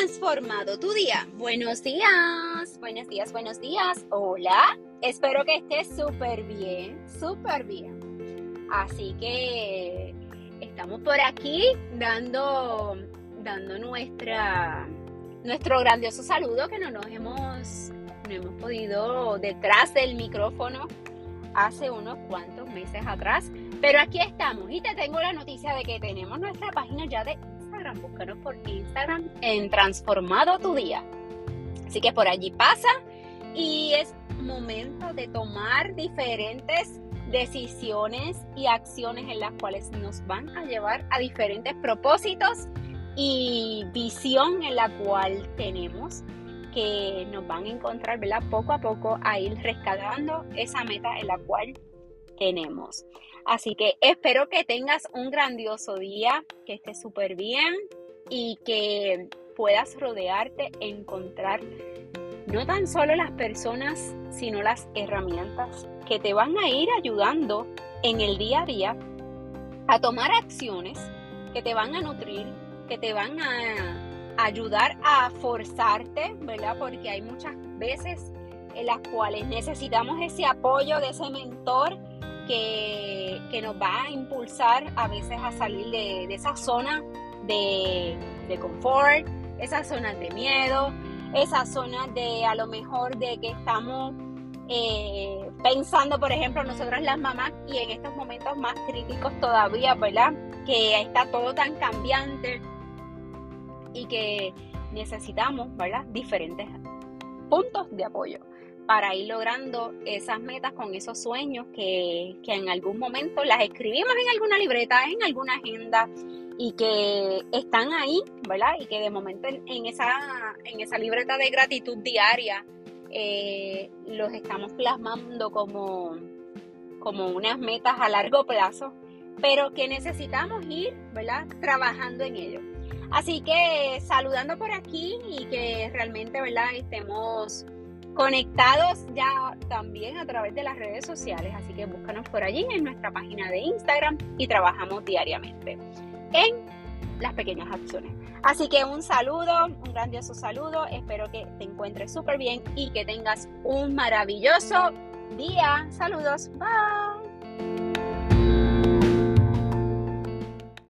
transformado tu día? Buenos días, buenos días, buenos días. Hola, espero que estés súper bien, súper bien. Así que estamos por aquí dando, dando nuestra, nuestro grandioso saludo que no nos hemos, no hemos podido detrás del micrófono hace unos cuantos meses atrás. Pero aquí estamos y te tengo la noticia de que tenemos nuestra página ya de Instagram. Búscanos por Instagram en Transformado tu Día. Así que por allí pasa y es momento de tomar diferentes decisiones y acciones en las cuales nos van a llevar a diferentes propósitos y visión en la cual tenemos que nos van a encontrar, ¿verdad? Poco a poco a ir rescatando esa meta en la cual tenemos. Así que espero que tengas un grandioso día, que estés súper bien y que puedas rodearte, encontrar no tan solo las personas, sino las herramientas que te van a ir ayudando en el día a día a tomar acciones que te van a nutrir, que te van a ayudar a forzarte, ¿verdad? Porque hay muchas veces en las cuales necesitamos ese apoyo de ese mentor que, nos va a impulsar a veces a salir de, esa zona de, confort, esas zonas de miedo, esas zonas de a lo mejor de que estamos eh, pensando, por ejemplo, nosotras las mamás y en estos momentos más críticos todavía, ¿verdad? Que está todo tan cambiante y que necesitamos, ¿verdad? Diferentes puntos de apoyo para ir logrando esas metas con esos sueños que, que, en algún momento las escribimos en alguna libreta, en alguna agenda y que están ahí, ¿verdad? Y que de momento en, esa, en esa libreta de gratitud diaria eh, los estamos plasmando como, como unas metas a largo plazo, pero que necesitamos ir, ¿verdad? Trabajando en ello. Así que saludando por aquí y que realmente, ¿verdad? Estemos conectados ya también a través de las redes sociales. Así que búscanos por allí en nuestra página de Instagram y trabajamos diariamente en las pequeñas acciones. Así que un saludo, un grandioso saludo. Espero que te encuentres súper bien y que tengas un maravilloso día. Saludos. Bye.